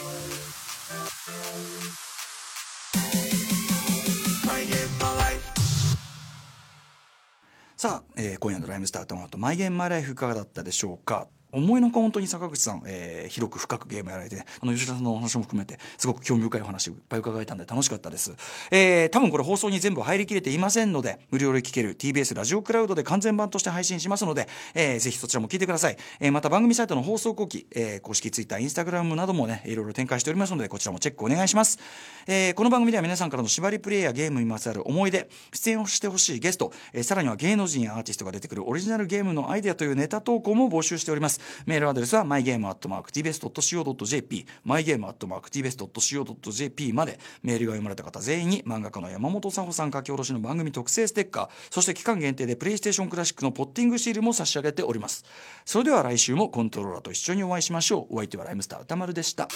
さあ、えー、今夜の「ライムスタートの後マイゲームマイライフ」いかがだったでしょうか？思いのほか本当に坂口さん、えー、広く深くゲームやられてあの吉田さんのお話も含めてすごく興味深いお話いっぱい伺えたんで楽しかったです、えー、多分これ放送に全部入りきれていませんので無料で聴ける TBS ラジオクラウドで完全版として配信しますので、えー、ぜひそちらも聞いてください、えー、また番組サイトの放送後期、えー、公式ツイッターインスタグラムなどもねいろいろ展開しておりますのでこちらもチェックお願いします、えー、この番組では皆さんからの縛りプレイやゲームにまつわる思い出出演をしてほしいゲスト、えー、さらには芸能人やアーティストが出てくるオリジナルゲームのアイデアというネタ投稿も募集しております。メールアドレスは mygame.tbs.co.jp mygame.tbs.co.jp まで。メールが読まれた方全員に漫画家の山本佐穂さん書き下ろしの番組特製ステッカー。そして期間限定でプレイステーションクラシックのポッティングシールも差し上げております。それでは来週もコントローラーと一緒にお会いしましょう。お相手はライムスター歌丸でした。